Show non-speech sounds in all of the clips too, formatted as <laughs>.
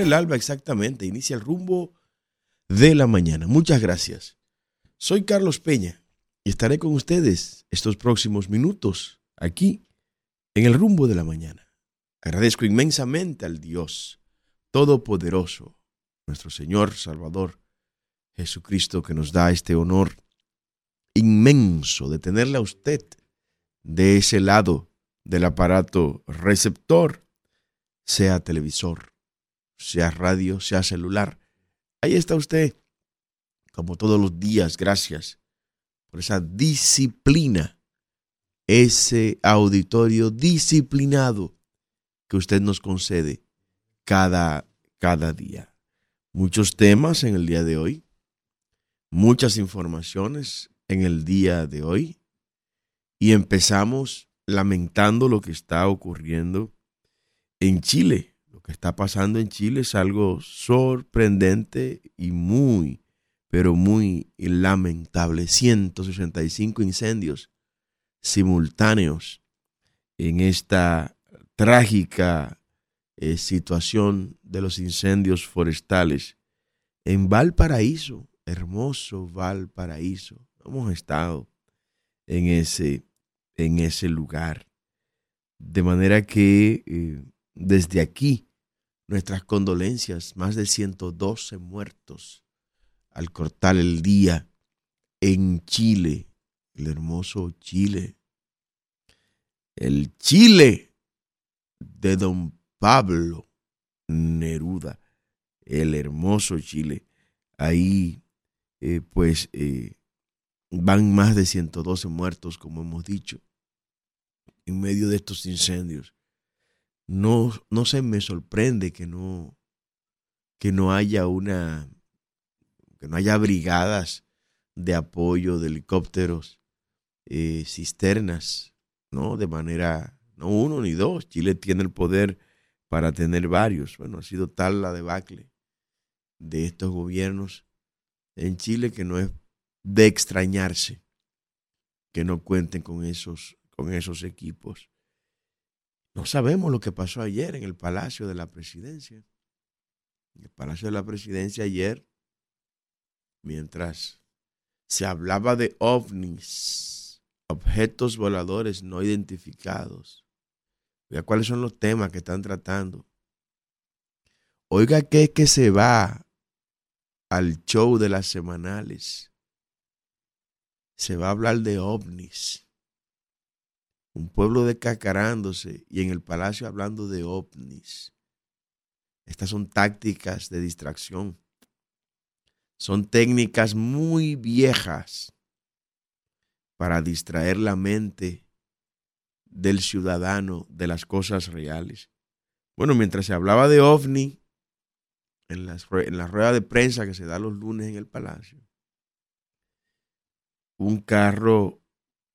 el alba exactamente, inicia el rumbo de la mañana. Muchas gracias. Soy Carlos Peña y estaré con ustedes estos próximos minutos aquí en el rumbo de la mañana. Agradezco inmensamente al Dios Todopoderoso, nuestro Señor Salvador Jesucristo, que nos da este honor inmenso de tenerle a usted de ese lado del aparato receptor, sea televisor, sea radio, sea celular. Ahí está usted, como todos los días, gracias por esa disciplina, ese auditorio disciplinado que usted nos concede cada, cada día. Muchos temas en el día de hoy, muchas informaciones en el día de hoy y empezamos lamentando lo que está ocurriendo en Chile. Está pasando en Chile es algo sorprendente y muy, pero muy lamentable. 165 incendios simultáneos en esta trágica eh, situación de los incendios forestales en Valparaíso, hermoso Valparaíso. Hemos estado en ese, en ese lugar. De manera que eh, desde aquí, nuestras condolencias, más de 112 muertos al cortar el día en Chile, el hermoso Chile, el Chile de don Pablo Neruda, el hermoso Chile. Ahí, eh, pues, eh, van más de 112 muertos, como hemos dicho, en medio de estos incendios no, no se me sorprende que no, que no haya una, que no haya brigadas de apoyo de helicópteros, eh, cisternas, ¿no? De manera, no uno ni dos. Chile tiene el poder para tener varios. Bueno, ha sido tal la debacle de estos gobiernos en Chile que no es de extrañarse que no cuenten con esos, con esos equipos. No sabemos lo que pasó ayer en el Palacio de la Presidencia. En el Palacio de la Presidencia ayer, mientras se hablaba de ovnis, objetos voladores no identificados. Oiga, ¿cuáles son los temas que están tratando? Oiga, ¿qué es que se va al show de las semanales? Se va a hablar de ovnis un pueblo decacarándose y en el palacio hablando de ovnis. Estas son tácticas de distracción. Son técnicas muy viejas para distraer la mente del ciudadano de las cosas reales. Bueno, mientras se hablaba de ovni en, en la rueda de prensa que se da los lunes en el palacio, un carro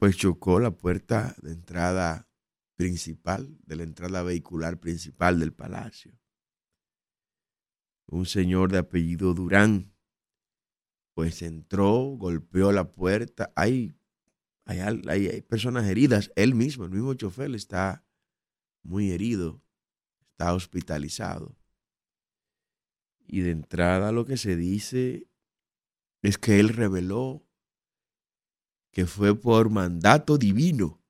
pues chocó la puerta de entrada principal, de la entrada vehicular principal del palacio. Un señor de apellido Durán, pues entró, golpeó la puerta. Hay, hay, hay, personas heridas. Él mismo, el mismo chofer, está muy herido, está hospitalizado. Y de entrada lo que se dice es que él reveló que fue por mandato divino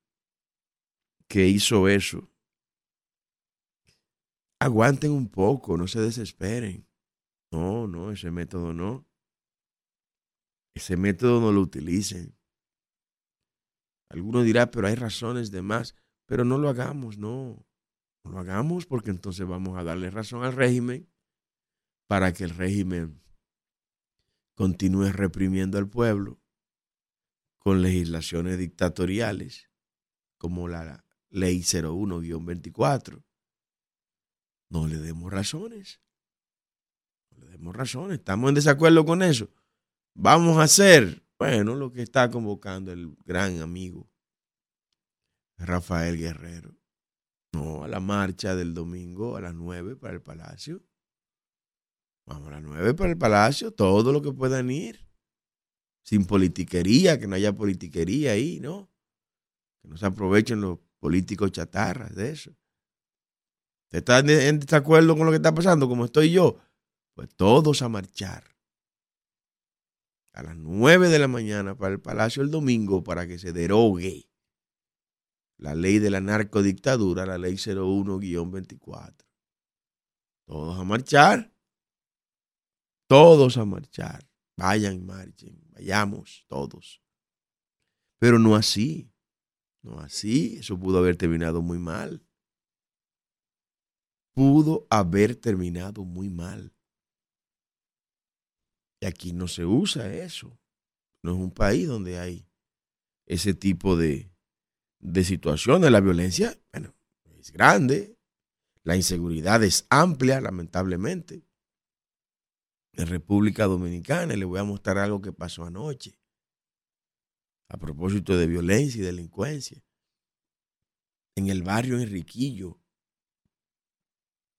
que hizo eso. Aguanten un poco, no se desesperen. No, no, ese método no. Ese método no lo utilicen. Algunos dirán, pero hay razones de más, pero no lo hagamos, no. No lo hagamos porque entonces vamos a darle razón al régimen para que el régimen continúe reprimiendo al pueblo con legislaciones dictatoriales, como la ley 01-24. No le demos razones. No le demos razones. Estamos en desacuerdo con eso. Vamos a hacer, bueno, lo que está convocando el gran amigo Rafael Guerrero. No, a la marcha del domingo a las 9 para el Palacio. Vamos a las 9 para el Palacio, todo lo que puedan ir sin politiquería, que no haya politiquería ahí, ¿no? Que no se aprovechen los políticos chatarras de eso. ¿Usted está en desacuerdo con lo que está pasando, como estoy yo? Pues todos a marchar. A las 9 de la mañana para el Palacio el domingo para que se derogue la ley de la narcodictadura, la ley 01-24. Todos a marchar. Todos a marchar. Vayan, marchen. Vayamos todos. Pero no así. No así. Eso pudo haber terminado muy mal. Pudo haber terminado muy mal. Y aquí no se usa eso. No es un país donde hay ese tipo de, de situaciones. La violencia, bueno, es grande. La inseguridad es amplia, lamentablemente. En República Dominicana, le voy a mostrar algo que pasó anoche. A propósito de violencia y delincuencia. En el barrio Enriquillo,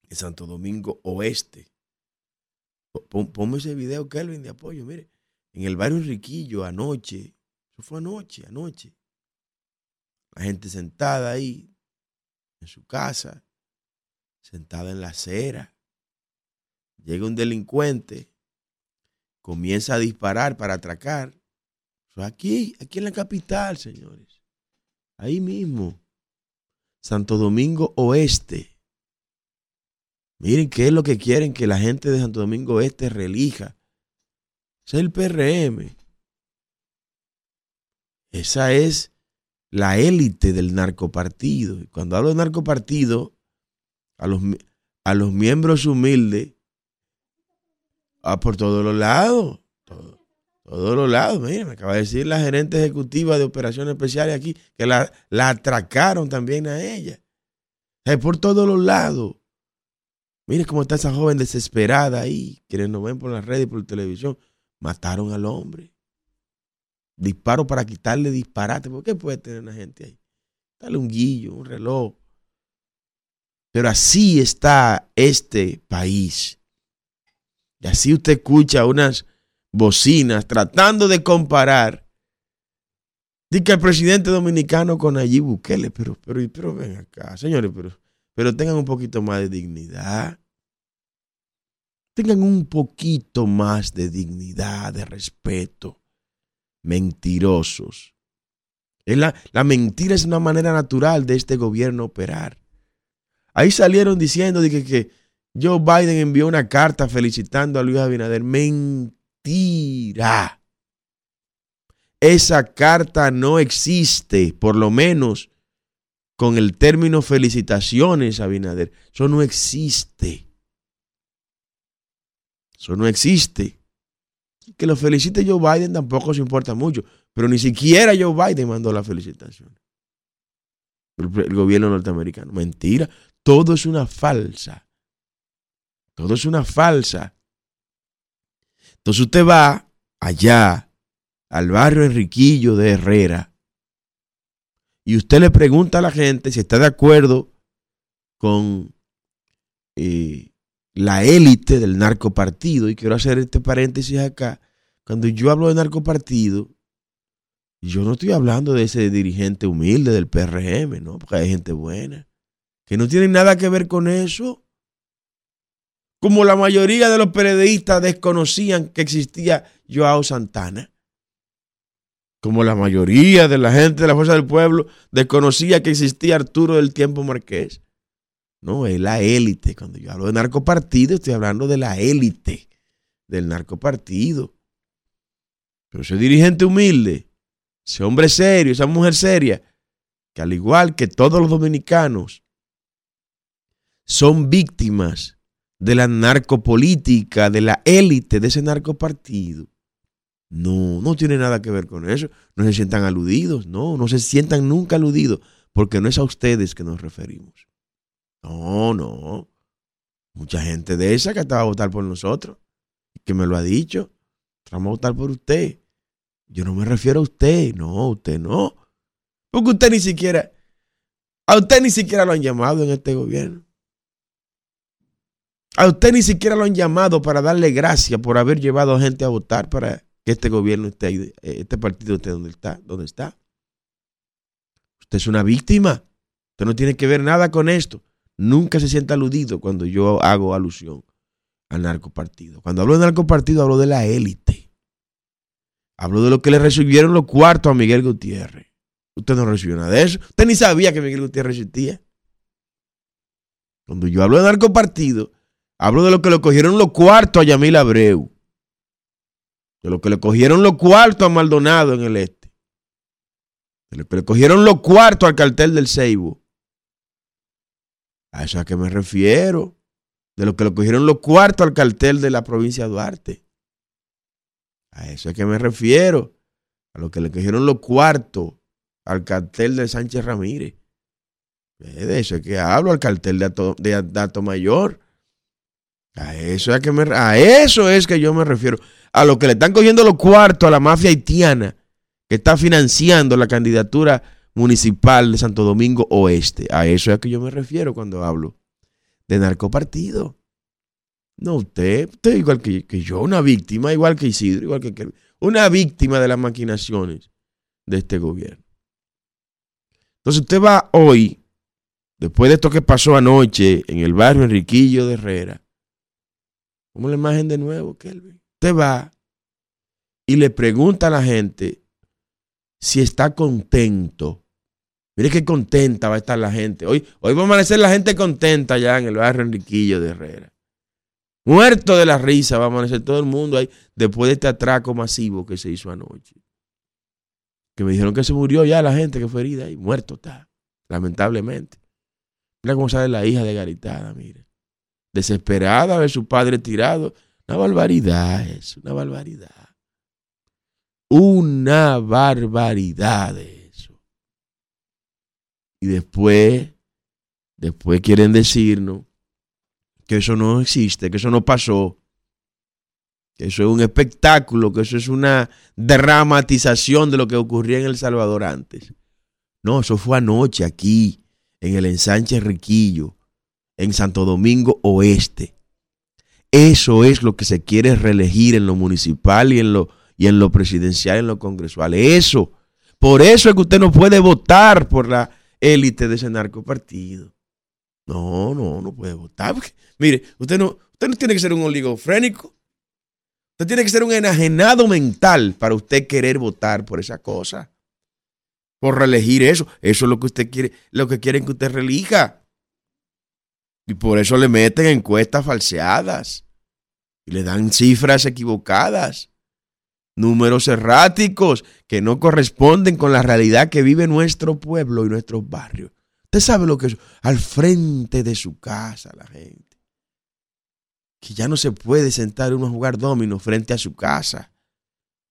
en Santo Domingo Oeste. Ponme ese video, Kelvin, de apoyo. Mire, en el barrio Enriquillo, anoche, eso fue anoche, anoche. La gente sentada ahí, en su casa, sentada en la acera. Llega un delincuente, comienza a disparar para atracar. aquí, aquí en la capital, señores. Ahí mismo. Santo Domingo Oeste. Miren qué es lo que quieren que la gente de Santo Domingo Oeste relija. es el PRM. Esa es la élite del narcopartido. Cuando hablo de narcopartido, a los, a los miembros humildes, a por todos los lados. todos los lados. Mira, me acaba de decir la gerente ejecutiva de operaciones especiales aquí que la, la atracaron también a ella. Es por todos los lados. Mire cómo está esa joven desesperada ahí, quienes nos ven por las redes y por la televisión. Mataron al hombre. Disparo para quitarle disparate. ¿Por qué puede tener una gente ahí? Dale un guillo, un reloj. Pero así está este país. Y así usted escucha unas bocinas tratando de comparar. Dice el presidente dominicano con allí Bukele. Pero, pero, pero ven acá, señores, pero pero tengan un poquito más de dignidad. Tengan un poquito más de dignidad, de respeto. Mentirosos. La, la, mentira es una manera natural de este gobierno operar. Ahí salieron diciendo que, que Joe Biden envió una carta felicitando a Luis Abinader. Mentira. Esa carta no existe, por lo menos con el término felicitaciones, Abinader. Eso no existe. Eso no existe. Que lo felicite Joe Biden tampoco se importa mucho, pero ni siquiera Joe Biden mandó la felicitación. El, gobierno norteamericano. Mentira. Todo es una falsa. Todo es una falsa. Entonces usted va allá al barrio Enriquillo de Herrera y usted le pregunta a la gente si está de acuerdo con eh, la élite del narcopartido, y quiero hacer este paréntesis acá, cuando yo hablo de narcopartido, yo no estoy hablando de ese dirigente humilde del PRM, ¿no? Porque hay gente buena, que no tiene nada que ver con eso. Como la mayoría de los periodistas desconocían que existía Joao Santana como la mayoría de la gente de la Fuerza del Pueblo desconocía que existía Arturo del Tiempo Marqués. No, es la élite. Cuando yo hablo de narcopartido, estoy hablando de la élite del narcopartido. Pero ese dirigente humilde, ese hombre serio, esa mujer seria, que al igual que todos los dominicanos, son víctimas de la narcopolítica, de la élite de ese narcopartido no, no tiene nada que ver con eso. No se sientan aludidos, no, no se sientan nunca aludidos, porque no es a ustedes que nos referimos. No, no. Mucha gente de esa que estaba a votar por nosotros, que me lo ha dicho, vamos a votar por usted. Yo no me refiero a usted, no, usted no. Porque usted ni siquiera, a usted ni siquiera lo han llamado en este gobierno. A usted ni siquiera lo han llamado para darle gracias por haber llevado a gente a votar para que este gobierno esté ahí, eh, este partido esté donde está, donde está. Usted es una víctima. Usted no tiene que ver nada con esto. nunca se sienta aludido cuando yo hago alusión al narcopartido. Cuando hablo de narcopartido, hablo de la élite. Hablo de lo que le recibieron los cuartos a Miguel Gutiérrez. Usted no recibió nada de eso. Usted ni sabía que Miguel Gutiérrez existía. Cuando yo hablo de narcopartido, hablo de lo que le cogieron los cuartos a Yamil Abreu. De lo que le cogieron los cuartos a Maldonado en el este. De lo que le cogieron los cuartos al cartel del Ceibo. A eso a que me refiero. De lo que le cogieron los cuartos al cartel de la provincia de Duarte. A eso es que me refiero. A lo que le cogieron los cuartos al cartel de Sánchez Ramírez. De eso es que hablo, al cartel de, Dato Mayor. A eso, es que me, a eso es que yo me refiero. A lo que le están cogiendo los cuartos a la mafia haitiana que está financiando la candidatura municipal de Santo Domingo Oeste. A eso es a que yo me refiero cuando hablo de narcopartido. No, usted, usted igual que, que, yo, una víctima, igual que Isidro, igual que una víctima de las maquinaciones de este gobierno. Entonces usted va hoy Después de esto que pasó anoche en el barrio Enriquillo de Herrera, ¿cómo la imagen de nuevo, Kelvin? Usted va y le pregunta a la gente si está contento. Mire qué contenta va a estar la gente. Hoy, hoy va a amanecer la gente contenta ya en el barrio Enriquillo de Herrera. Muerto de la risa va a amanecer todo el mundo ahí después de este atraco masivo que se hizo anoche. Que me dijeron que se murió ya la gente que fue herida y muerto está, lamentablemente. Mira cómo sale la hija de Garitada, mire. Desesperada de su padre tirado. Una barbaridad es, una barbaridad. Una barbaridad eso. Y después, después quieren decirnos que eso no existe, que eso no pasó, que eso es un espectáculo, que eso es una dramatización de lo que ocurría en El Salvador antes. No, eso fue anoche aquí, en el ensanche Riquillo, en Santo Domingo Oeste. Eso es lo que se quiere reelegir en lo municipal y en lo, y en lo presidencial, en lo congresual. Eso. Por eso es que usted no puede votar por la élite de ese narcopartido. No, no, no puede votar. mire, usted no, usted no tiene que ser un oligofrénico. Usted tiene que ser un enajenado mental para usted querer votar por esa cosa por reelegir eso. Eso es lo que usted quiere, lo que quieren que usted relija. Y por eso le meten encuestas falseadas. Y le dan cifras equivocadas. Números erráticos que no corresponden con la realidad que vive nuestro pueblo y nuestros barrios. Usted sabe lo que es al frente de su casa la gente. Que ya no se puede sentar uno a jugar domino frente a su casa.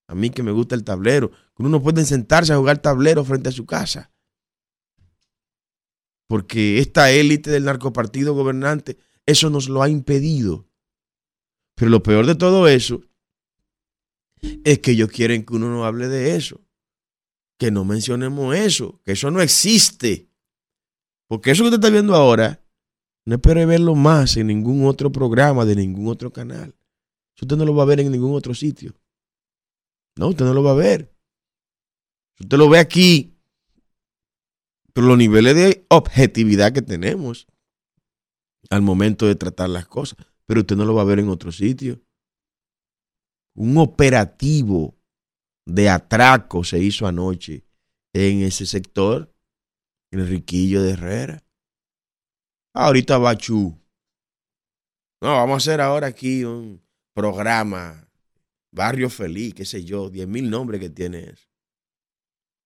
A mí que me gusta el tablero uno no puede sentarse a jugar tablero frente a su casa. Porque esta élite del narcopartido gobernante, eso nos lo ha impedido. Pero lo peor de todo eso es que ellos quieren que uno no hable de eso. Que no mencionemos eso. Que eso no existe. Porque eso que usted está viendo ahora, no espere verlo más en ningún otro programa de ningún otro canal. usted no lo va a ver en ningún otro sitio. No, usted no lo va a ver. Usted lo ve aquí, por los niveles de objetividad que tenemos al momento de tratar las cosas, pero usted no lo va a ver en otro sitio. Un operativo de atraco se hizo anoche en ese sector, en el Riquillo de Herrera. Ahorita Bachú. No, vamos a hacer ahora aquí un programa, Barrio Feliz, qué sé yo, diez mil nombres que tiene eso.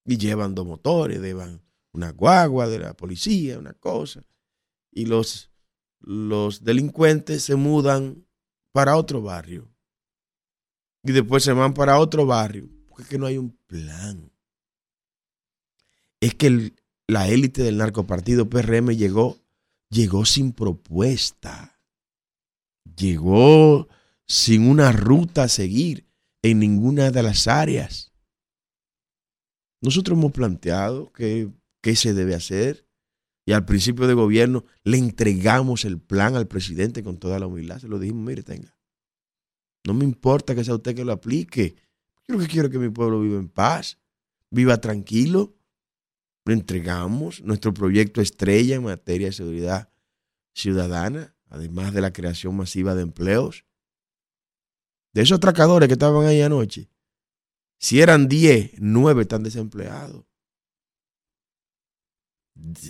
Y llevan dos motores, llevan una guagua de la policía, una cosa. Y los, los delincuentes se mudan para otro barrio. Y después se van para otro barrio. Porque es que no hay un plan. Es que la élite del narcopartido PRM llegó, llegó sin propuesta. Llegó sin una ruta a seguir en ninguna de las áreas. Nosotros hemos planteado qué se debe hacer y al principio de gobierno le entregamos el plan al presidente con toda la humildad. Se lo dijimos, mire, tenga. No me importa que sea usted que lo aplique. Yo lo que quiero que mi pueblo viva en paz, viva tranquilo. Le entregamos nuestro proyecto estrella en materia de seguridad ciudadana, además de la creación masiva de empleos. De esos atracadores que estaban ahí anoche, si eran 10, 9 están desempleados.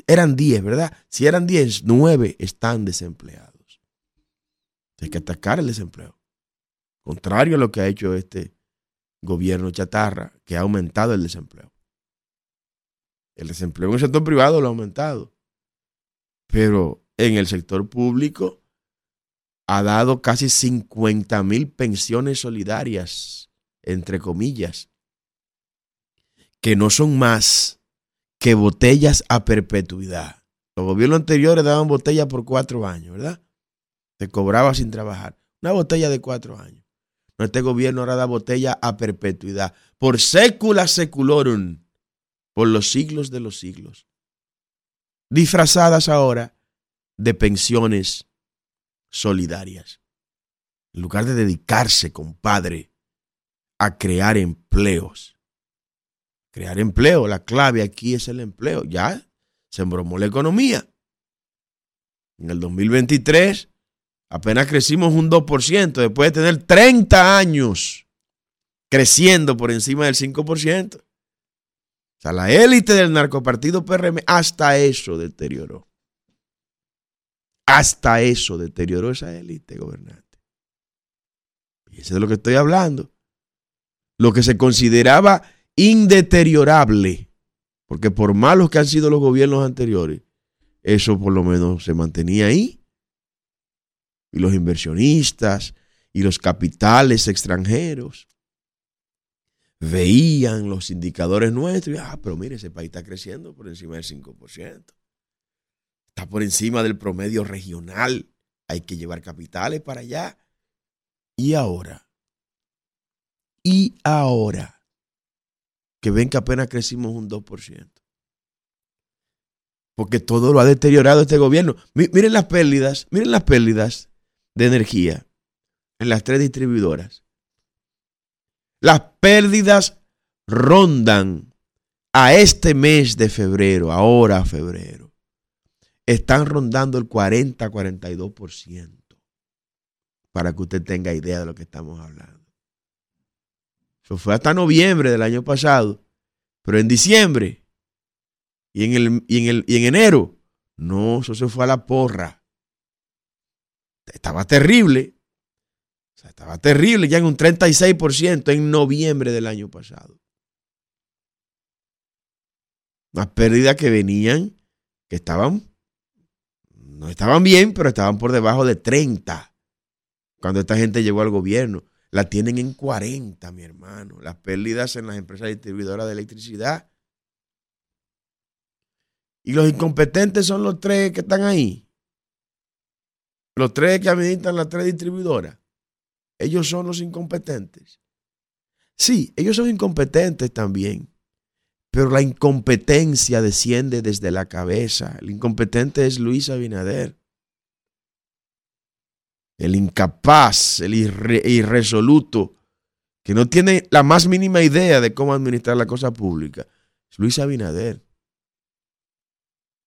Eran 10, ¿verdad? Si eran 10, 9 están desempleados. Hay que atacar el desempleo. Contrario a lo que ha hecho este gobierno chatarra, que ha aumentado el desempleo. El desempleo en el sector privado lo ha aumentado. Pero en el sector público ha dado casi 50 mil pensiones solidarias, entre comillas, que no son más que botellas a perpetuidad. Los gobiernos anteriores daban botellas por cuatro años, ¿verdad? Se cobraba sin trabajar. Una botella de cuatro años. Este gobierno ahora da botella a perpetuidad. Por sécula seculorum. Por los siglos de los siglos. Disfrazadas ahora de pensiones solidarias. En lugar de dedicarse, compadre, a crear empleos. Crear empleo, la clave aquí es el empleo. Ya se embromó la economía. En el 2023 apenas crecimos un 2% después de tener 30 años creciendo por encima del 5%. O sea, la élite del narcopartido PRM hasta eso deterioró. Hasta eso deterioró esa élite gobernante. Y es de lo que estoy hablando. Lo que se consideraba indeteriorable, porque por malos que han sido los gobiernos anteriores, eso por lo menos se mantenía ahí. Y los inversionistas y los capitales extranjeros veían los indicadores nuestros y, ah, pero mire, ese país está creciendo por encima del 5%. Está por encima del promedio regional. Hay que llevar capitales para allá. Y ahora, y ahora, que ven que apenas crecimos un 2%. Porque todo lo ha deteriorado este gobierno. Miren las pérdidas, miren las pérdidas de energía en las tres distribuidoras. Las pérdidas rondan a este mes de febrero, ahora febrero, están rondando el 40-42%, para que usted tenga idea de lo que estamos hablando. Eso fue hasta noviembre del año pasado, pero en diciembre y en, el, y en, el, y en enero, no, eso se fue a la porra. Estaba terrible. Estaba terrible ya en un 36% en noviembre del año pasado. Unas pérdidas que venían, que estaban, no estaban bien, pero estaban por debajo de 30 cuando esta gente llegó al gobierno. La tienen en 40, mi hermano. Las pérdidas en las empresas distribuidoras de electricidad. Y los incompetentes son los tres que están ahí. Los tres que administran las tres distribuidoras. Ellos son los incompetentes. Sí, ellos son incompetentes también. Pero la incompetencia desciende desde la cabeza. El incompetente es Luis Abinader. El incapaz, el irresoluto, que no tiene la más mínima idea de cómo administrar la cosa pública, es Luis Abinader.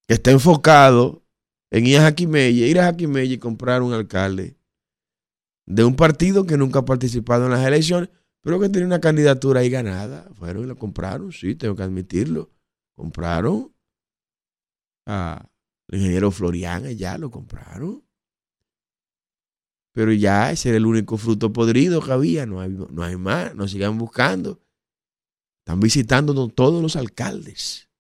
Que está enfocado en ir a Jaquimelle, ir a Jaquimelle y comprar un alcalde de un partido que nunca ha participado en las elecciones, pero que tenía una candidatura ahí ganada. Fueron y lo compraron, sí, tengo que admitirlo. Compraron al ingeniero Florian, ya lo compraron. Pero ya ese era el único fruto podrido que había, no hay, no más, no sigan buscando. Están visitando todos los alcaldes,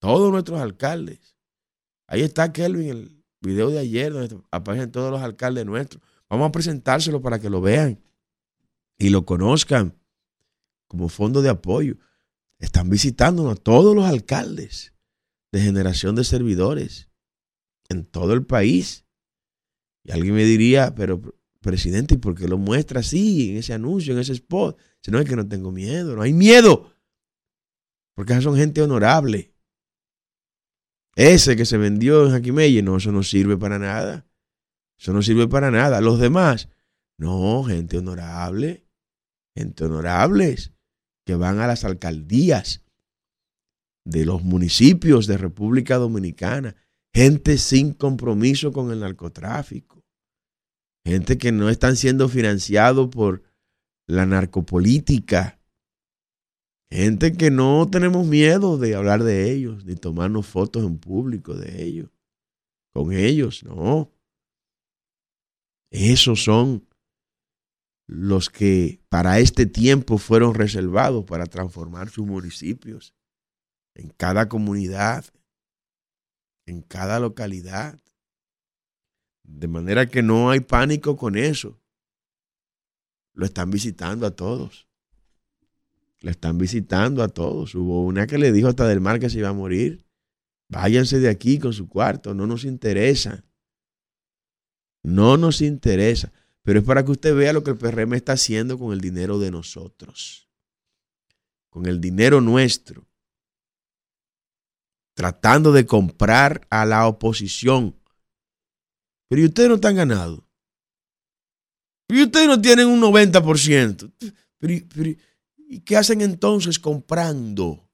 todos nuestros alcaldes. Ahí está Kelvin, el video de ayer, donde aparecen todos los alcaldes nuestros. Vamos a presentárselo para que lo vean y lo conozcan como fondo de apoyo. Están visitándonos todos los alcaldes de generación de servidores en todo el país. Y alguien me diría, pero presidente, ¿y por qué lo muestra así en ese anuncio, en ese spot? Si no es que no tengo miedo, no hay miedo. Porque son gente honorable. Ese que se vendió en Jaquimelle, no, eso no sirve para nada. Eso no sirve para nada. Los demás, no, gente honorable, gente honorables que van a las alcaldías de los municipios de República Dominicana, gente sin compromiso con el narcotráfico, gente que no están siendo financiados por la narcopolítica, gente que no tenemos miedo de hablar de ellos, ni tomarnos fotos en público de ellos, con ellos, no. Esos son los que para este tiempo fueron reservados para transformar sus municipios en cada comunidad, en cada localidad. De manera que no hay pánico con eso. Lo están visitando a todos. Lo están visitando a todos. Hubo una que le dijo hasta del mar que se iba a morir. Váyanse de aquí con su cuarto, no nos interesa. No nos interesa. Pero es para que usted vea lo que el PRM está haciendo con el dinero de nosotros. Con el dinero nuestro tratando de comprar a la oposición. Pero ¿y ustedes no están ganados? ¿Y ustedes no tienen un 90%? ¿Y qué hacen entonces comprando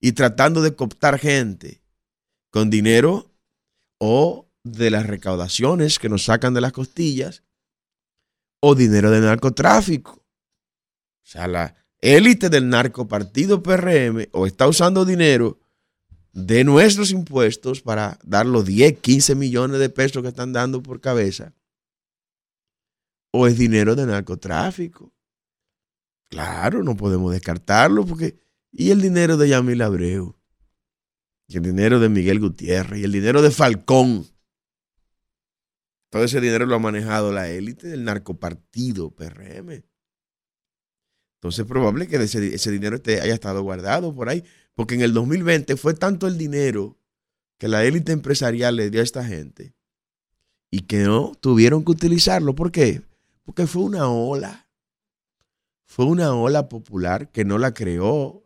y tratando de cooptar gente con dinero o de las recaudaciones que nos sacan de las costillas o dinero de narcotráfico? O sea, la élite del narcopartido PRM o está usando dinero de nuestros impuestos para dar los 10, 15 millones de pesos que están dando por cabeza, o es dinero de narcotráfico. Claro, no podemos descartarlo porque... ¿Y el dinero de Yamil Abreu? Y el dinero de Miguel Gutiérrez y el dinero de Falcón. Todo ese dinero lo ha manejado la élite del narcopartido PRM. Entonces es probable que ese, ese dinero esté, haya estado guardado por ahí. Porque en el 2020 fue tanto el dinero que la élite empresarial le dio a esta gente y que no tuvieron que utilizarlo. ¿Por qué? Porque fue una ola. Fue una ola popular que no la creó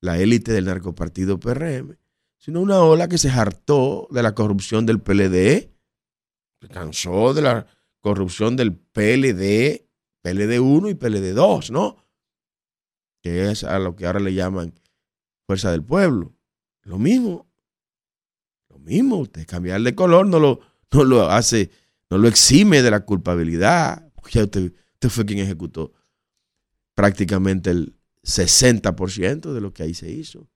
la élite del narcopartido PRM, sino una ola que se hartó de la corrupción del PLD, se cansó de la corrupción del PLD, PLD 1 y PLD 2, ¿no? Que es a lo que ahora le llaman fuerza del pueblo. Lo mismo. Lo mismo. Usted cambiar de color no lo, no lo hace, no lo exime de la culpabilidad. Ya usted, usted fue quien ejecutó prácticamente el 60% de lo que ahí se hizo.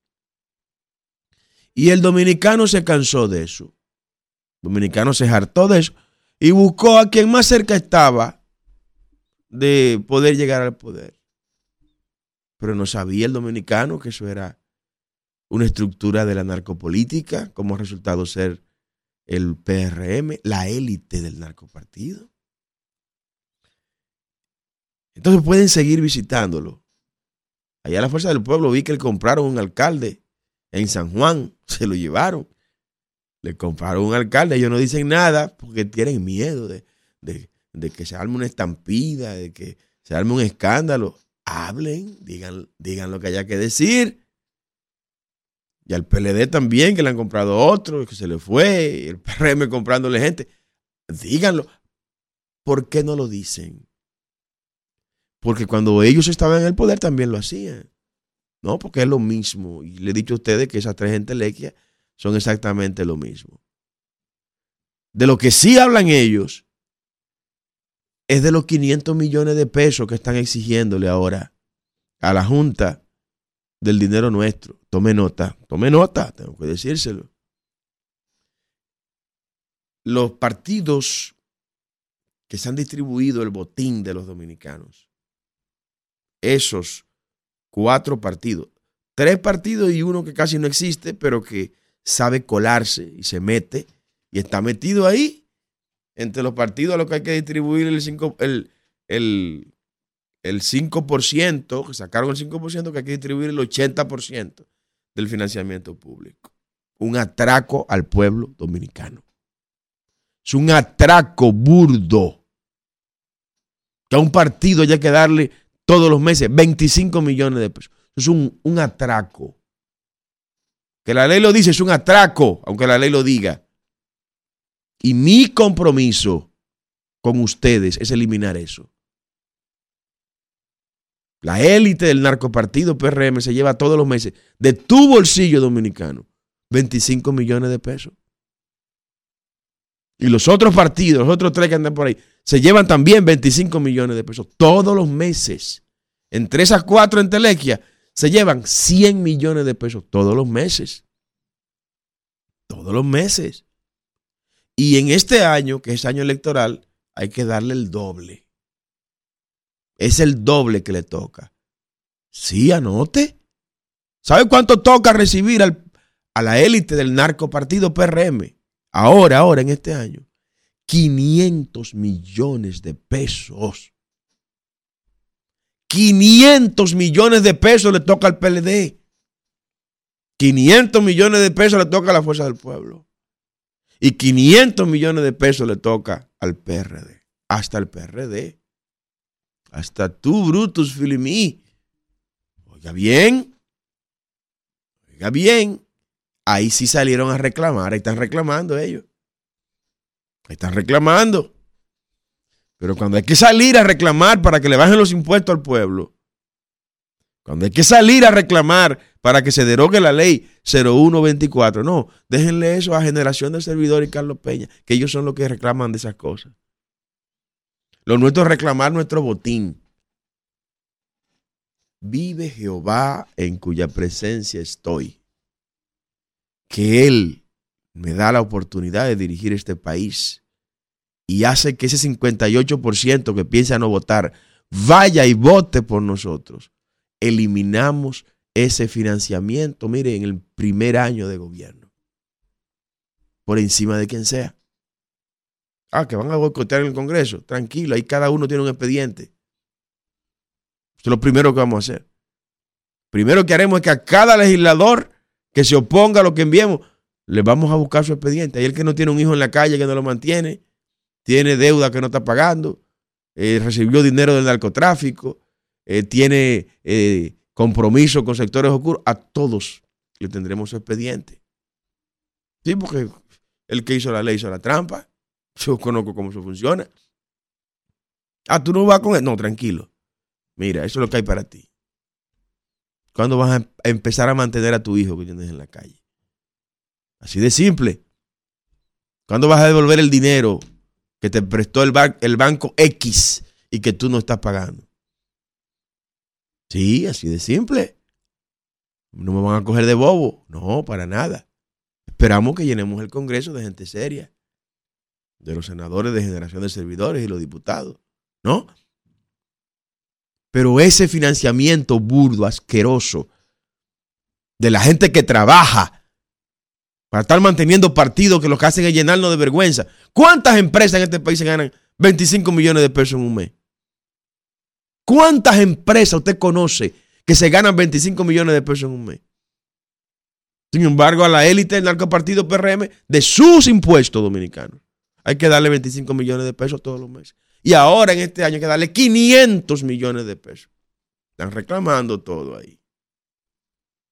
Y el dominicano se cansó de eso. El dominicano se hartó de eso y buscó a quien más cerca estaba de poder llegar al poder. Pero no sabía el dominicano que eso era una estructura de la narcopolítica, como resultado ser el PRM, la élite del narcopartido. Entonces pueden seguir visitándolo. Allá la Fuerza del Pueblo vi que le compraron un alcalde en San Juan, <laughs> se lo llevaron. Le compraron un alcalde, ellos no dicen nada porque tienen miedo de, de que se arme una estampida, de que se arme un escándalo. Hablen, digan, digan lo que haya que decir. Y al PLD también, que le han comprado otro, que se le fue, y el PRM comprándole gente. Díganlo. ¿Por qué no lo dicen? Porque cuando ellos estaban en el poder también lo hacían. No, porque es lo mismo. Y le he dicho a ustedes que esas tres entelequias son exactamente lo mismo. De lo que sí hablan ellos es de los 500 millones de pesos que están exigiéndole ahora a la Junta del dinero nuestro. Tome nota, tome nota, tengo que decírselo. Los partidos que se han distribuido el botín de los dominicanos, esos cuatro partidos, tres partidos y uno que casi no existe, pero que sabe colarse y se mete y está metido ahí entre los partidos a los que hay que distribuir el, cinco, el, el, el 5%, que sacaron el 5%, que hay que distribuir el 80% del financiamiento público. Un atraco al pueblo dominicano. Es un atraco burdo. Que a un partido haya que darle todos los meses 25 millones de pesos. Es un, un atraco. Que la ley lo dice, es un atraco, aunque la ley lo diga. Y mi compromiso con ustedes es eliminar eso. La élite del narcopartido PRM se lleva todos los meses de tu bolsillo dominicano 25 millones de pesos. Y los otros partidos, los otros tres que andan por ahí, se llevan también 25 millones de pesos todos los meses. Entre esas cuatro entelequias se llevan 100 millones de pesos todos los meses. Todos los meses. Y en este año, que es año electoral, hay que darle el doble. Es el doble que le toca. Sí, anote. ¿Sabe cuánto toca recibir a la élite del narcopartido PRM? Ahora, ahora, en este año. 500 millones de pesos. 500 millones de pesos le toca al PLD. 500 millones de pesos le toca a la Fuerza del Pueblo. Y 500 millones de pesos le toca al PRD. Hasta el PRD. Hasta tú, Brutus Filimí. Oiga bien. Oiga bien. Ahí sí salieron a reclamar. Ahí están reclamando ellos. Ahí están reclamando. Pero cuando hay que salir a reclamar para que le bajen los impuestos al pueblo, cuando hay que salir a reclamar para que se derogue la ley 0124, no, déjenle eso a Generación de Servidores y Carlos Peña, que ellos son los que reclaman de esas cosas. Lo nuestro es reclamar nuestro botín. Vive Jehová en cuya presencia estoy. Que Él me da la oportunidad de dirigir este país y hace que ese 58% que piensa no votar vaya y vote por nosotros. Eliminamos ese financiamiento, mire, en el primer año de gobierno. Por encima de quien sea. Ah, que van a boicotear en el Congreso. Tranquilo, ahí cada uno tiene un expediente. Eso es lo primero que vamos a hacer. Primero que haremos es que a cada legislador que se oponga a lo que enviemos, le vamos a buscar su expediente. Hay el que no tiene un hijo en la calle que no lo mantiene, tiene deuda que no está pagando, eh, recibió dinero del narcotráfico, eh, tiene eh, compromiso con sectores oscuros, a todos le tendremos su expediente. Sí, porque el que hizo la ley hizo la trampa. Yo conozco cómo eso funciona. Ah, tú no vas con él. No, tranquilo. Mira, eso es lo que hay para ti. ¿Cuándo vas a em-, empezar a mantener a tu hijo que tienes en la calle? Así de simple. ¿Cuándo vas a devolver el dinero que te prestó el, el banco X y que tú no estás pagando. Sí, así de simple. No me van a coger de bobo. No, para nada. Esperamos que llenemos el Congreso de gente seria, de los senadores de generación de servidores y los diputados, ¿no? Pero ese financiamiento burdo, asqueroso, de la gente que trabaja para estar manteniendo partidos que lo que hacen es llenarnos de vergüenza. ¿Cuántas empresas en este país se ganan 25 millones de pesos en un mes? ¿Cuántas empresas usted conoce que se ganan 25 millones de pesos en un mes? Sin embargo, a la élite del narcopartido PRM, de sus impuestos dominicanos, hay que darle 25 millones de pesos todos los meses. Y ahora en este año hay que darle 500 millones de pesos. Están reclamando todo ahí.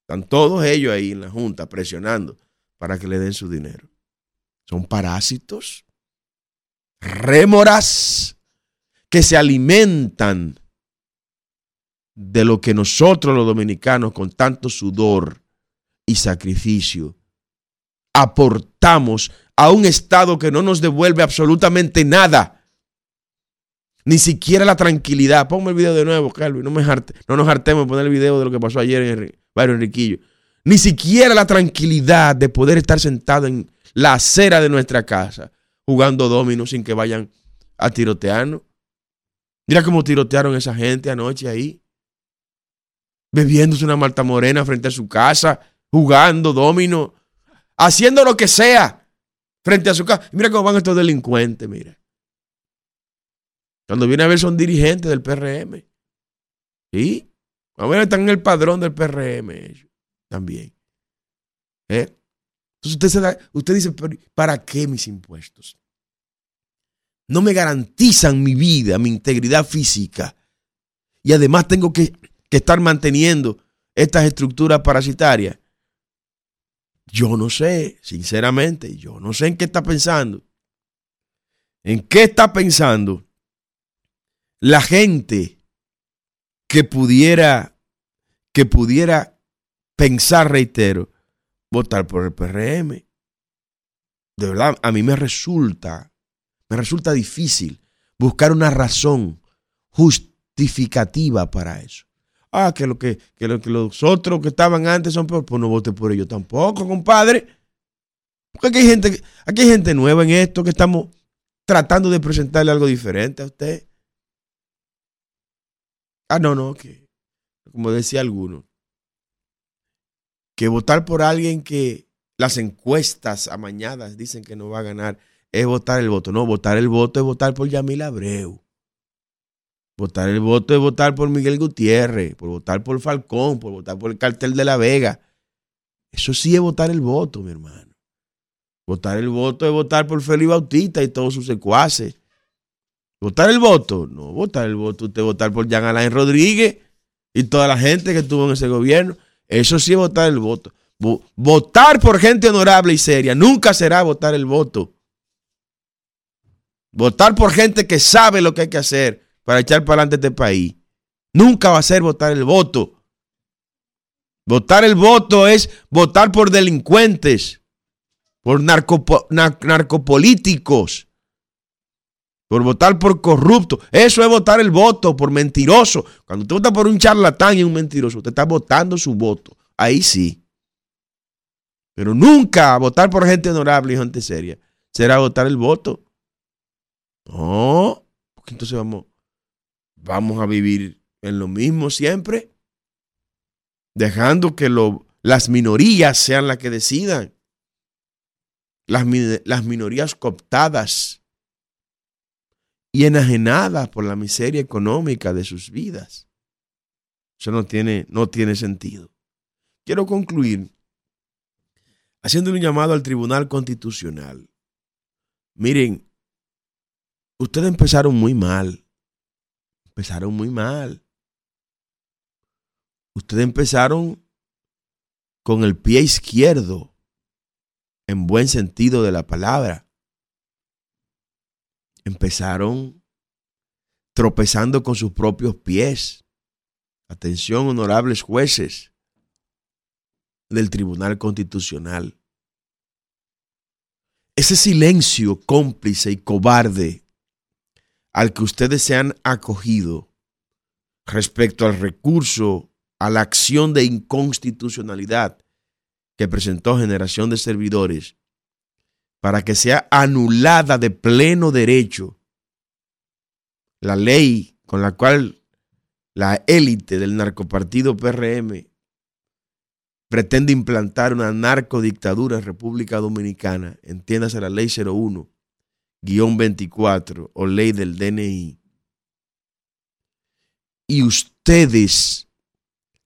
Están todos ellos ahí en la Junta presionando para que le den su dinero. Son parásitos, rémoras, que se alimentan de lo que nosotros los dominicanos con tanto sudor y sacrificio aportamos a un Estado que no nos devuelve absolutamente nada. Ni siquiera la tranquilidad. Ponme el video de nuevo, Calvin. No, no nos hartemos de poner el video de lo que pasó ayer en el barrio Enriquillo. Ni siquiera la tranquilidad de poder estar sentado en la acera de nuestra casa jugando domino sin que vayan a tirotearnos. Mira cómo tirotearon esa gente anoche ahí. Bebiéndose una malta morena frente a su casa, jugando domino, haciendo lo que sea frente a su casa. Mira cómo van estos delincuentes, mira. Cuando viene a ver son dirigentes del PRM. ¿Sí? A ver, están en el padrón del PRM ellos también. ¿Eh? Entonces usted, se da, usted dice, ¿para qué mis impuestos? No me garantizan mi vida, mi integridad física. Y además tengo que, que estar manteniendo estas estructuras parasitarias. Yo no sé, sinceramente, yo no sé en qué está pensando. ¿En qué está pensando la gente que pudiera que pudiera pensar, reitero, votar por el PRM. de verdad, a mí me resulta, me resulta difícil buscar una razón justificativa para eso. Ah, que, lo que, que, lo, que los otros que estaban antes son peor, pues no vote por ellos tampoco, compadre. Porque aquí hay gente, aquí hay gente nueva en esto que estamos tratando de presentarle algo diferente a usted. Ah, no, no, que como decía alguno, que votar por alguien que las encuestas amañadas dicen que no va a ganar es votar el voto. No, votar el voto es votar por Yamil Abreu. Votar el voto es votar por Miguel Gutiérrez, por votar por Falcón, por votar por el cartel de La Vega. Eso sí es votar el voto, mi hermano. Votar el voto es votar por Félix Bautista y todos sus secuaces. ¿Votar el voto? No, votar el voto, usted votar por Jean Alain Rodríguez y toda la gente que estuvo en ese gobierno. Eso sí es votar el voto. Votar por gente honorable y seria nunca será votar el voto. Votar por gente que sabe lo que hay que hacer para echar para adelante este país. Nunca va a ser votar el voto. Votar el voto es votar por delincuentes, por narcopolíticos, por votar por corruptos. Eso es votar el voto, por mentiroso. Cuando usted vota por un charlatán y un mentiroso, usted está votando su voto. Ahí sí. Pero nunca votar por gente honorable y gente seria será votar el voto. No, porque entonces vamos, vamos a vivir en lo mismo siempre, dejando que lo, las minorías sean las que decidan. Las, las minorías cooptadas y enajenadas por la miseria económica de sus vidas. Eso no tiene, no tiene sentido. Quiero concluir haciendo un llamado al Tribunal Constitucional. Miren, ustedes empezaron muy mal. Empezaron muy mal. Ustedes empezaron con el pie izquierdo, en buen sentido de la palabra. Empezaron tropezando con sus propios pies. Atención, honorables jueces del Tribunal Constitucional. Ese silencio cómplice y cobarde al que ustedes se han acogido respecto al recurso a la acción de inconstitucionalidad que presentó Generación de Servidores para que sea anulada de pleno derecho la ley con la cual la élite del narcopartido PRM pretende implantar una narcodictadura en República Dominicana, entiéndase la ley 01, guion 24 o ley del DNI, y ustedes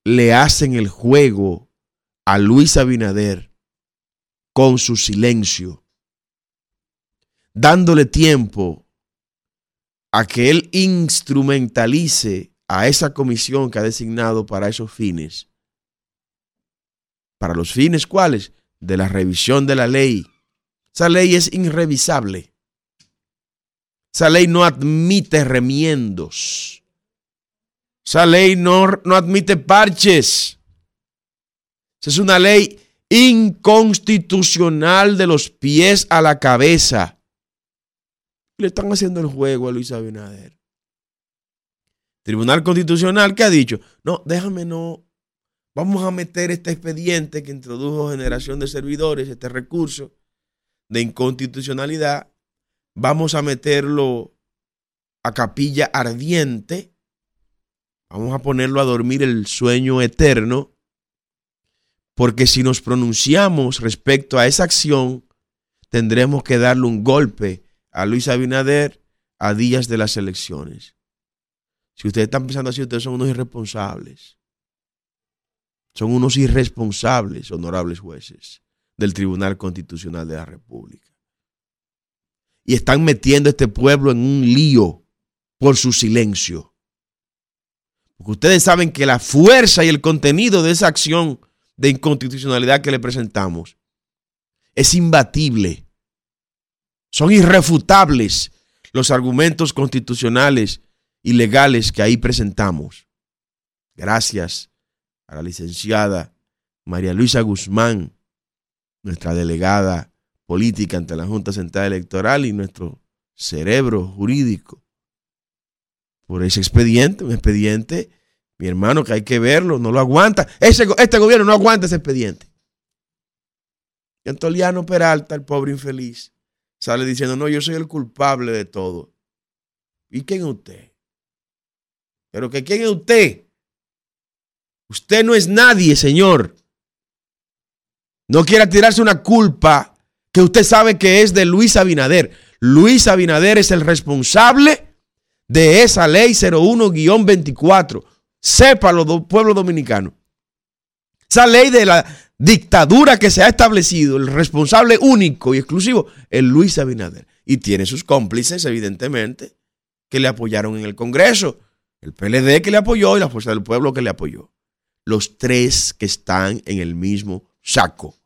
le hacen el juego a Luis Abinader con su silencio, dándole tiempo a que él instrumentalice a esa comisión que ha designado para esos fines ¿Para los fines cuáles? De la revisión de la ley. Esa ley es irrevisable. Esa ley no admite remiendos. Esa ley no, no admite parches. Esa es una ley inconstitucional de los pies a la cabeza. Le están haciendo el juego a Luis Abinader. Tribunal Constitucional que ha dicho, no, déjame no Vamos a meter este expediente que introdujo generación de servidores, este recurso de inconstitucionalidad. Vamos a meterlo a capilla ardiente. Vamos a ponerlo a dormir el sueño eterno. Porque si nos pronunciamos respecto a esa acción, tendremos que darle un golpe a Luis Abinader a días de las elecciones. Si ustedes están pensando así, ustedes son unos irresponsables. Son unos irresponsables, honorables jueces del Tribunal Constitucional de la República. Y están metiendo a este pueblo en un lío por su silencio. Porque ustedes saben que la fuerza y el contenido de esa acción de inconstitucionalidad que le presentamos es imbatible. Son irrefutables los argumentos constitucionales y legales que ahí presentamos. Gracias a la licenciada María Luisa Guzmán, nuestra delegada política ante la Junta Central Electoral y nuestro cerebro jurídico por ese expediente, un expediente, mi hermano, que hay que verlo, no lo aguanta. Ese, este gobierno no aguanta ese expediente. Y Antoliano Peralta, el pobre infeliz, sale diciendo, no, yo soy el culpable de todo. ¿Y quién es usted? Pero que quién es usted? Usted no es nadie, señor. No quiera tirarse una culpa que usted sabe que es de Luis Abinader. Luis Abinader es el responsable de esa ley 01-24. Sépalo, pueblo dominicano. Esa ley de la dictadura que se ha establecido, el responsable único y exclusivo es Luis Abinader. Y tiene sus cómplices, evidentemente, que le apoyaron en el Congreso. El PLD que le apoyó y la Fuerza del Pueblo que le apoyó. Los tres que están en el mismo saco.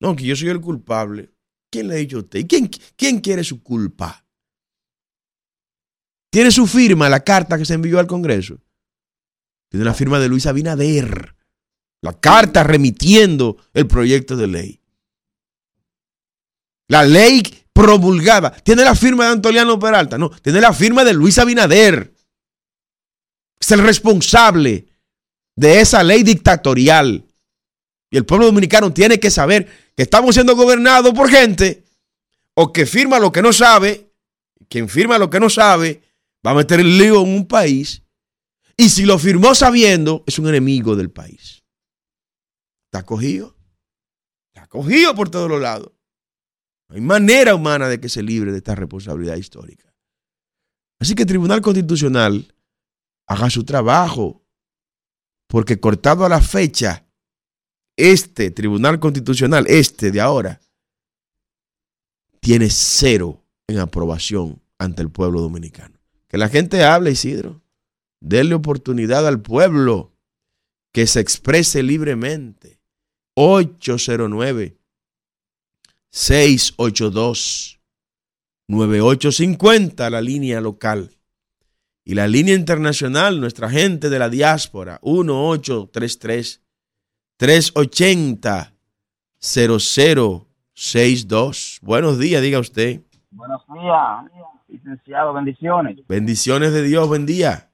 No, que yo soy el culpable. ¿Quién le ha dicho usted? ¿Quién, quién quiere su culpa? ¿Tiene su firma la carta que se envió al Congreso? Tiene la firma de Luis Abinader. La carta remitiendo el proyecto de ley. La ley promulgada. ¿Tiene la firma de Antoliano Peralta? No, tiene la firma de Luis Abinader. Es el responsable de esa ley dictatorial. Y el pueblo dominicano tiene que saber que estamos siendo gobernados por gente o que firma lo que no sabe. Quien firma lo que no sabe va a meter el lío en un país. Y si lo firmó sabiendo, es un enemigo del país. Está cogido. Está cogido por todos los lados. No hay manera humana de que se libre de esta responsabilidad histórica. Así que el Tribunal Constitucional haga su trabajo, porque cortado a la fecha, este Tribunal Constitucional, este de ahora, tiene cero en aprobación ante el pueblo dominicano. Que la gente hable, Isidro. Denle oportunidad al pueblo que se exprese libremente. 809 682 9850, la línea local. Y la línea internacional, nuestra gente de la diáspora, 1833 380 0062. Buenos días, diga usted. Buenos días, licenciado, bendiciones. Bendiciones de Dios, buen día.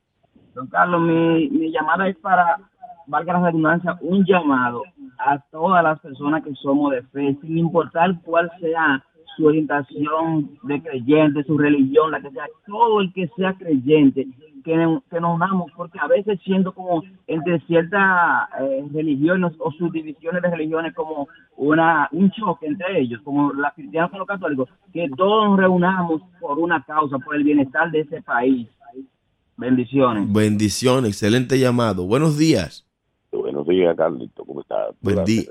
Don Carlos, mi, mi llamada es para, valga la redundancia, un llamado a todas las personas que somos de fe, sin importar cuál sea su orientación de creyente, su religión, la que sea, todo el que sea creyente, que, nos unamos, porque a veces siendo como entre ciertas eh, religiones o subdivisiones de religiones como una un choque entre ellos, como la cristiana con los católicos, que todos nos reunamos por una causa, por el bienestar de ese país. Bendiciones. Bendiciones, excelente llamado. Buenos días. Buenos días, Carlito, ¿cómo estás? Buen, día.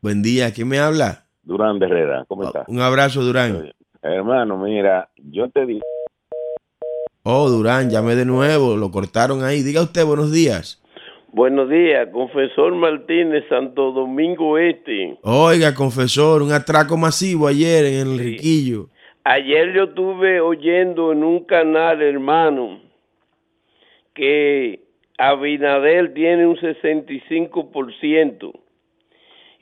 Buen día, ¿quién me habla? Durán de Herrera, ¿cómo Oh, estás? Un abrazo, Durán. Hermano, mira, yo te digo, Oh, Durán, llamé de nuevo, lo cortaron ahí. Diga usted, buenos días. Buenos días, confesor Martínez, Santo Domingo Este. Oiga, confesor, un atraco masivo ayer en el Riquillo. Ayer yo estuve oyendo en un canal, hermano, que Abinader tiene un 65%.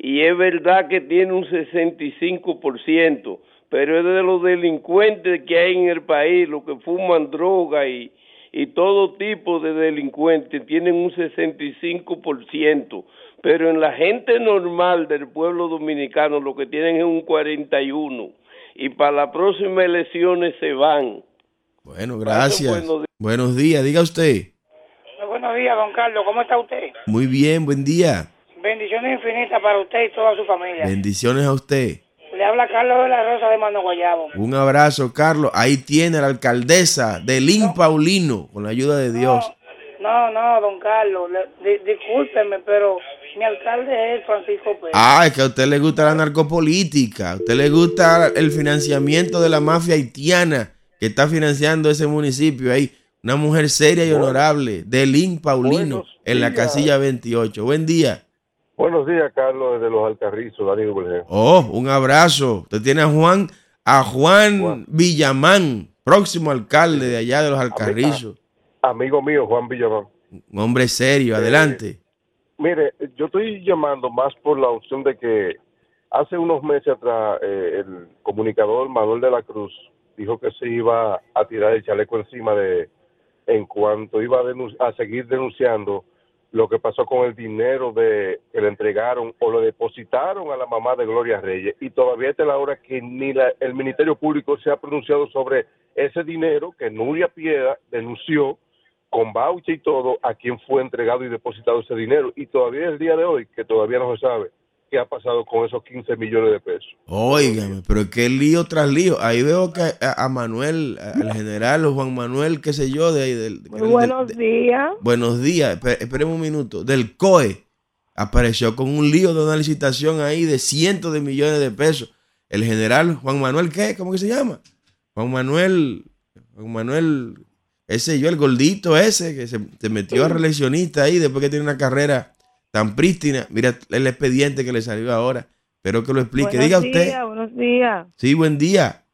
Y es verdad que tiene un 65%, pero es de los delincuentes que hay en el país, los que fuman droga y, y todo tipo de delincuentes, tienen un 65%. Pero en la gente normal del pueblo dominicano lo que tienen es un 41%. Y para las próximas elecciones se van. Bueno, gracias. buenos días. Buenos días, diga usted. Buenos días, don Carlos. ¿Cómo está usted? Muy bien, buen día. Bendiciones infinitas para usted y toda su familia. Bendiciones a usted. Le habla Carlos de la Rosa de Mano Guayabo. Un abrazo, Carlos. Ahí tiene la alcaldesa de Lin Paulino, con la ayuda de Dios. No, no, don Carlos. le- di- discúlpeme, pero mi alcalde es Francisco Pérez. Ah, es que a usted le gusta la narcopolítica, a usted le gusta el financiamiento de la mafia haitiana que está financiando ese municipio ahí. Una mujer seria y honorable, de Lin Paulino, en la casilla 28. Buen día. Buenos días, Carlos, desde Los Alcarrizos, Dani Berger. Oh, un abrazo. Usted tiene a Juan, a Juan Juan. Villamán, próximo alcalde de allá de los Alcarrizos. Amigo mío, Juan Villamán. Un hombre serio, adelante. Mire, yo estoy llamando más por la opción de que hace unos meses atrás eh, el comunicador Manuel de la Cruz dijo que se iba a tirar el chaleco encima de en cuanto iba a seguir denunciando lo que pasó con el dinero de que le entregaron o lo depositaron a la mamá de Gloria Reyes. Y todavía está la hora que ni la- el Ministerio Público se ha pronunciado sobre ese dinero que Nuria Piedra denunció con voucher y todo a quién fue entregado y depositado ese dinero. Y todavía el día de hoy que todavía no se sabe qué ha pasado con esos 15 millones de pesos. Óigame, pero qué lío tras lío. Ahí veo que a, a Manuel, al general Juan Manuel, qué sé yo, de ahí del. Muy buenos de- días. buenos días. Espe- Esperemos un minuto. Del COE apareció con un lío de una licitación ahí de cientos de millones de pesos. El general Juan Manuel, ¿qué? ¿Cómo que se llama? Juan Manuel, Juan Manuel, ese yo, el gordito ese que se, se metió a reeleccionista ahí después que tiene una carrera tan prístina. Mira el expediente que le salió ahora. Espero que lo explique. buenos Diga usted. días, buenos días. Sí, buen día.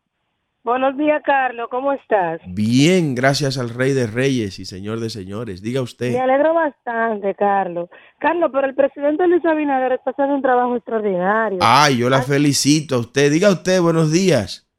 Buenos días, Carlos. ¿Cómo estás? Bien, gracias al Rey de Reyes y Señor de Señores. Diga usted. Me alegro bastante, Carlos. Carlos, pero el presidente Luis Abinader está haciendo un trabajo extraordinario. Ay, yo la felicito a usted. Diga usted, buenos días.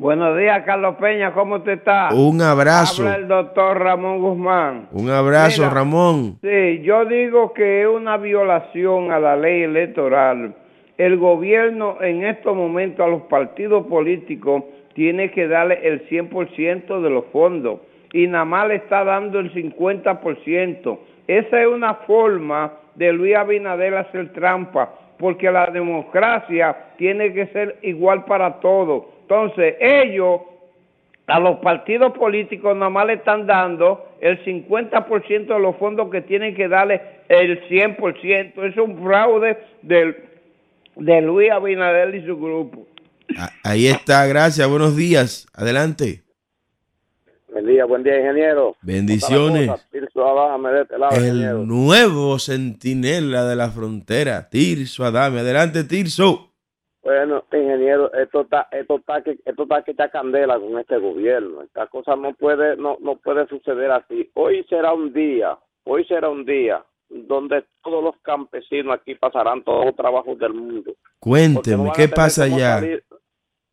Buenos días, Carlos Peña, ¿cómo usted está? Un abrazo. Habla el doctor Ramón Guzmán. Un abrazo, Mira. Ramón. Sí, yo digo que es una violación a la ley electoral. El gobierno en estos momentos a los partidos políticos tiene que darle el 100% de los fondos y nada más le está dando el 50%. Esa es una forma de Luis Abinader hacer trampa, porque la democracia tiene que ser igual para todos. Entonces, ellos a los partidos políticos nada más le están dando el 50% de los fondos que tienen que darle el 100%. Es un fraude del, de Luis Abinader y su grupo. A- Ahí está, gracias. Buenos días. Adelante. Buen día, buen día, ingeniero. Bendiciones. Este lado, ingeniero. El nuevo centinela de la frontera, Tirso Adame. Adelante, Tirso. Bueno, ingeniero, esto está, esto está que, esto está que está candela con este gobierno. Esta cosa no puede, no, no puede suceder así. Hoy será un día, hoy será un día donde todos los campesinos aquí pasarán todos los trabajos del mundo. No Cuénteme, a ¿qué pasa allá?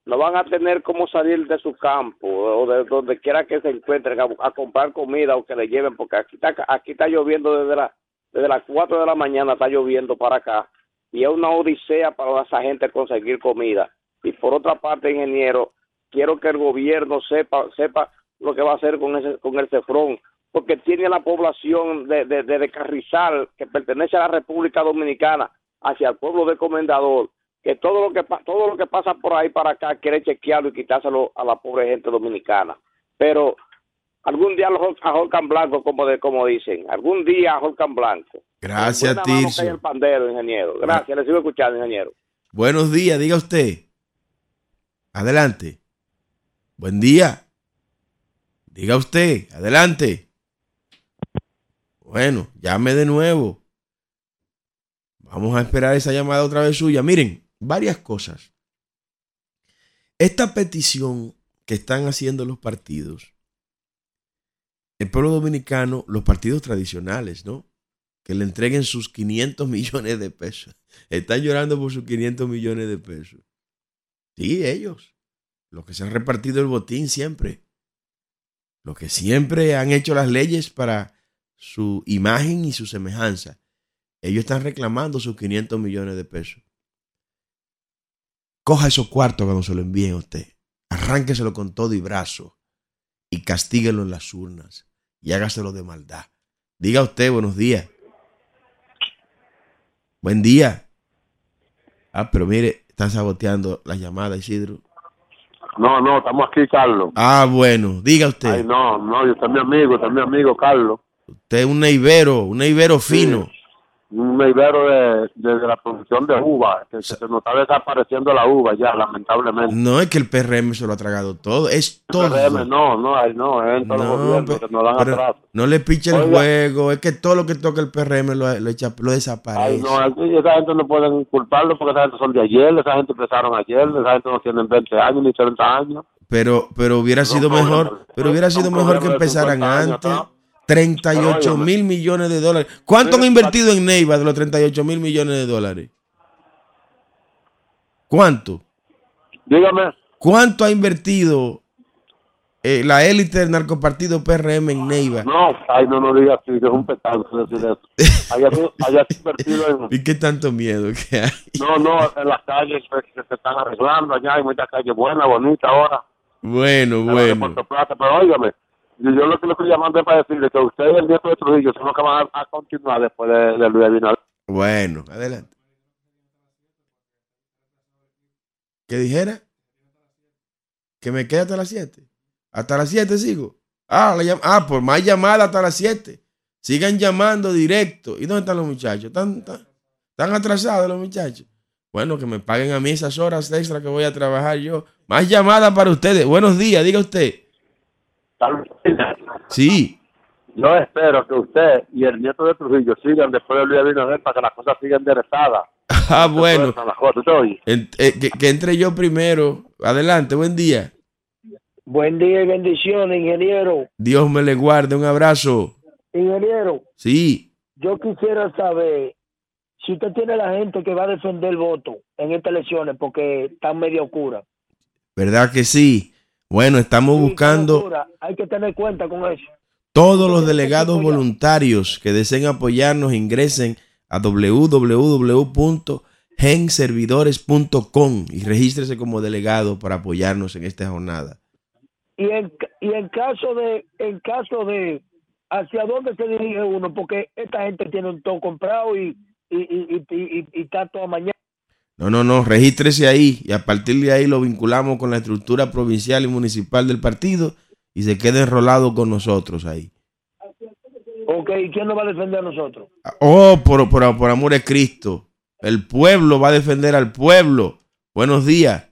no van a tener cómo salir de su campo o de donde quiera que se encuentren a, a comprar comida o que le lleven, porque aquí está, aquí está lloviendo desde, la, desde las 4 de la mañana, está lloviendo para acá y es una odisea para esa gente conseguir comida. Y por otra parte, ingeniero, quiero que el gobierno sepa sepa lo que va a hacer con ese con el Cefrón, porque tiene la población de, de, de, de Carrizal, que pertenece a la República Dominicana, hacia el pueblo de Comendador, que todo lo que todo lo que pasa por ahí para acá quiere chequearlo y quitárselo a la pobre gente dominicana. Pero algún día a Holcan Blanco, como de, como dicen, algún día a Holcan Blanco. Gracias, Tirso. el pandero, ingeniero. Gracias, le sigo escuchando, ingeniero. Buenos días, diga usted. Adelante. Buen día. Diga usted, adelante. Bueno, llame de nuevo. Vamos a esperar esa llamada otra vez suya. Miren, varias cosas. Esta petición que están haciendo los partidos, el pueblo dominicano, los partidos tradicionales, ¿no? Que le entreguen sus 500 <laughs> millones de pesos. Están llorando por sus 500 millones de pesos. Sí, ellos. Los que se han repartido el botín siempre. Los que siempre han hecho las leyes para su imagen y su semejanza. Ellos están reclamando sus 500 millones de pesos. Coja esos cuartos cuando se lo envíen a usted. Arránqueselo con todo y brazo. Y castíguelo en las urnas. Y hágaselo de maldad. Diga usted, buenos días. Buen día. Ah, pero mire, están saboteando la llamada, Isidro. No, no, estamos aquí, Carlos. Ah, bueno, diga usted. Ay, no, no, yo soy mi amigo, es mi amigo, Carlos. Usted es un neivero, un neivero fino. Un neivero de, de, de la producción de uva, que, que se nos está desapareciendo la uva ya, lamentablemente. No es que el PRM se lo ha tragado todo, es todo. PRM, no, no, ay, no, es en todos los No, gobiernos pe- que nos dan pero atrás. no le piche el juego, es que todo lo que toca el PRM lo, lo, echa- lo Ay, desaparece. no, aquí esa gente no pueden culparlo porque esa gente son de ayer, esa gente empezaron ayer, esa gente no tienen 20 años ni 30 años. Pero, pero hubiera No, sido no, mejor, no, pero hubiera no, sido no, mejor no, que empezaran 50 años, antes. ¿no? 38 Pero, mil millones de dólares. ¿Cuánto han invertido en Neiva de los 38 mil millones de dólares? ¿Cuánto? Dígame. ¿Cuánto ha invertido eh, la élite del narcopartido PRM en Neiva? No, ay, no, no digas así, que es un pecado decir eso. Allá, allá se ha invertido en... <laughs> ¿Y qué tanto miedo que hay? No, no, en las calles que se están arreglando, allá hay muchas calles buenas, bonitas ahora. Bueno, bueno. Plata, pero óigame, yo, yo lo que le estoy llamando es para decirle que usted y el nieto de Trujillo son los que van a, continuar después de, de Luis Abinader. Bueno, adelante. ¿Qué dijera? Que me quede hasta las 7. Hasta las 7 sigo. Ah, la ah, por más llamada hasta las 7. Sigan llamando directo. ¿Y dónde están los muchachos? ¿Están, están, están atrasados los muchachos? Bueno, que me paguen a mí esas horas extra que voy a trabajar yo. Más llamadas para ustedes. Buenos días, diga usted. Sí. Yo espero que usted y el nieto de Trujillo sigan después de Luis Abinader para que las cosas sigan enderezadas. <laughs> Ah, bueno. Eh, que, que entre yo primero. Adelante, buen día. Buen día y bendiciones, ingeniero. Dios me le guarde. Un abrazo. Ingeniero, Sí. yo quisiera saber si usted tiene la gente que va a defender el voto en estas elecciones porque están medio oscuras. ¿Verdad que sí? Bueno, estamos buscando Hay que tener cuenta con eso. todos los delegados voluntarios que deseen apoyarnos, ingresen a www.genservidores.com y regístrese como delegado para apoyarnos en esta jornada. Y en, y en caso de en caso de hacia dónde se dirige uno porque esta gente tiene un todo comprado y y, y, y, y- y está toda mañana. No, no, no, regístrese ahí y a partir de ahí lo vinculamos con la estructura provincial y municipal del partido y se quede enrolado con nosotros ahí. Ok, ¿y quién nos va a defender a nosotros? Oh, por, por, por amor de Cristo, el pueblo va a defender al pueblo. Buenos días,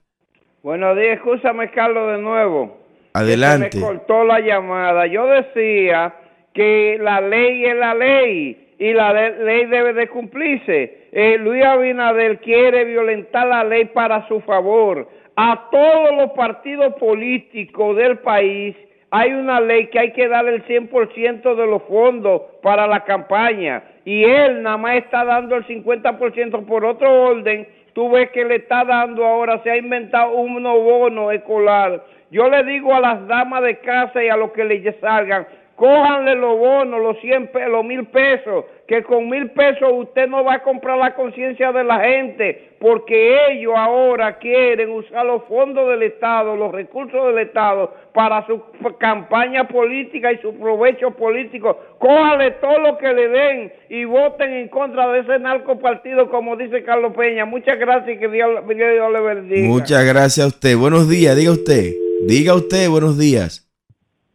Buenos días, escúchame Carlos de nuevo. adelante. Se me cortó la llamada. Yo decía que la ley es la ley y la ley debe de cumplirse. Eh, Luis Abinader quiere violentar la ley para su favor. A todos los partidos políticos del país hay una ley que hay que darle el 100% de los fondos para la campaña y él nada más está dando el 50% por otro orden. Tú ves que le está dando ahora, se ha inventado un bono escolar. Yo le digo a las damas de casa y a los que le salgan, cójanle los bonos, los 100 pesos, los mil pesos, que con mil pesos usted no va a comprar la conciencia de la gente, porque ellos ahora quieren usar los fondos del Estado, los recursos del Estado, para su campaña política y su provecho político. Cójanle todo lo que le den y voten en contra de ese narcopartido, como dice Carlos Peña. Muchas gracias y que Dios, Dios le bendiga. Muchas gracias a usted. Buenos días, diga usted. Diga usted, buenos días.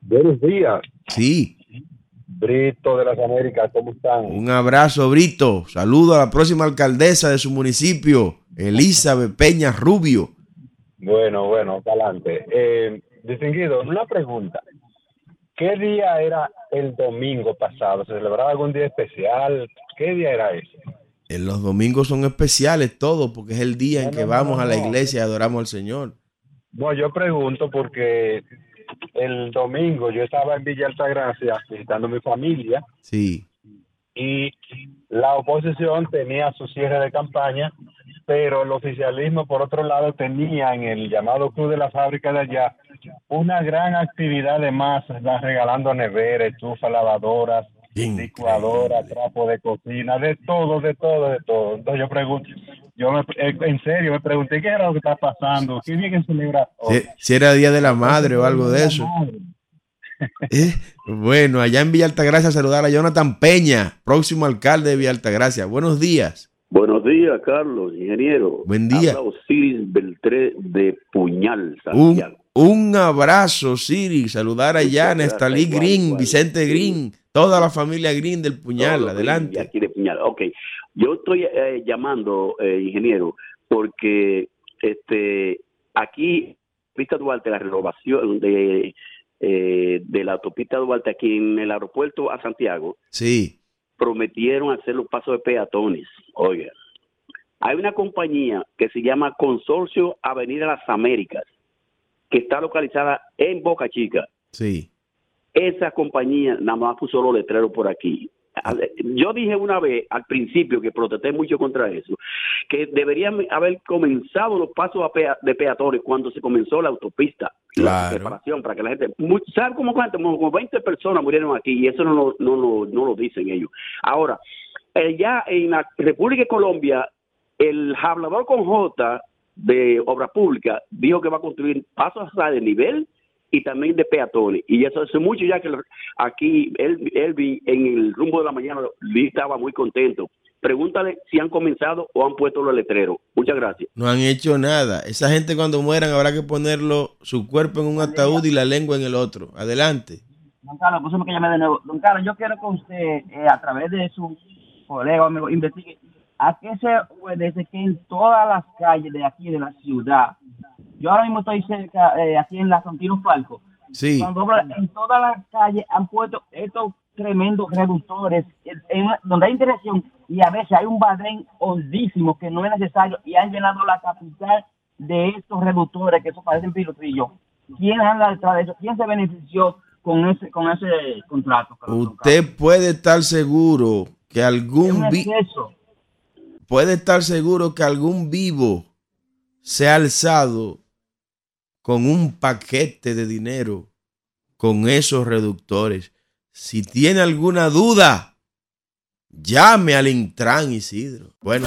Buenos días. Sí. Brito de las Américas, ¿cómo están? Un abrazo, Brito. Saludo a la próxima alcaldesa de su municipio, Elizabeth Peña Rubio. Bueno, bueno, adelante. Eh, distinguido, una pregunta. ¿Qué día era el domingo pasado? ¿Se celebraba algún día especial? ¿Qué día era ese? En los domingos son especiales todos porque es el día en que no, vamos no, a la iglesia y adoramos al Señor. No, yo pregunto porque el domingo yo estaba en Villa Altagracia visitando a mi familia Sí. y la oposición tenía su cierre de campaña, pero el oficialismo, por otro lado, tenía en el llamado Club de la Fábrica de allá una gran actividad de masas, regalando neveras, estufas, lavadoras, licuadoras, trapo de cocina, de todo, de todo, de todo. Entonces yo pregunto, yo me, eh, en serio me pregunté qué era lo que está pasando, qué día que celebra Si, si era Día de la Madre o algo de eso. <laughs> Eh, Bueno, allá en Villa Altagracia saludar a Jonathan Peña, próximo alcalde de Villa Altagracia. Buenos días. Buenos días, Carlos, ingeniero. Buen día. Habla Osiris Beltré de Puñal, Un, Santiago. un abrazo, Siri. Saludar allá a Nestalí Green, igual. Vicente Green, toda la familia Green del Puñal. Adelante. de aquí de Puñal. Ok, yo estoy eh, llamando, eh, ingeniero, porque este aquí, Pista Duarte, la renovación de, eh, de la autopista Duarte aquí en el aeropuerto a Santiago, Sí. prometieron hacer los pasos de peatones. Oiga, hay una compañía que se llama Consorcio Avenida Las Américas, que está localizada en Boca Chica. Sí. Esa compañía nada más puso los letreros por aquí. Yo dije una vez al principio que protesté mucho contra eso, que deberían haber comenzado los pasos de peatones cuando se comenzó la autopista, la Claro. reparación para que la gente, mu- ¿sabe cómo cuánto? Como 20 personas murieron aquí y eso no, lo- no, lo- no lo dicen ellos. Ahora, ya en la República de Colombia, el hablador con J de Obra Pública dijo que va a construir pasos a de nivel y también de peatones. Y eso hace mucho ya que lo- aquí él, Elvin en el rumbo de la mañana Luis estaba muy contento. Pregúntale si han comenzado o han puesto los letreros. Muchas gracias. No han hecho nada. Esa gente cuando mueran habrá que ponerlo su cuerpo en un ataúd y la lengua en el otro. Adelante. Don Carlos, me que llamé de nuevo. Don Carlos, yo quiero que usted, eh, a través de su colega amigo, investigue a qué se obedece que en todas las calles de aquí de la ciudad, yo ahora mismo estoy cerca, eh, aquí en la Santino Falco, Sí. cuando en todas las calles han puesto estos tremendos reductores en- donde hay intersección y a veces hay un badén hondísimo que no es necesario y han llenado la capital de estos reductores que eso parecen pilotrillos. ¿Quién anda detrás de eso? ¿Quién se benefició con ese con ese contrato? Usted puede estar seguro que algún un vi- exceso. puede estar seguro que algún vivo se ha alzado con un paquete de dinero con esos reductores. Si tiene alguna duda, llame al Intran Isidro. Bueno,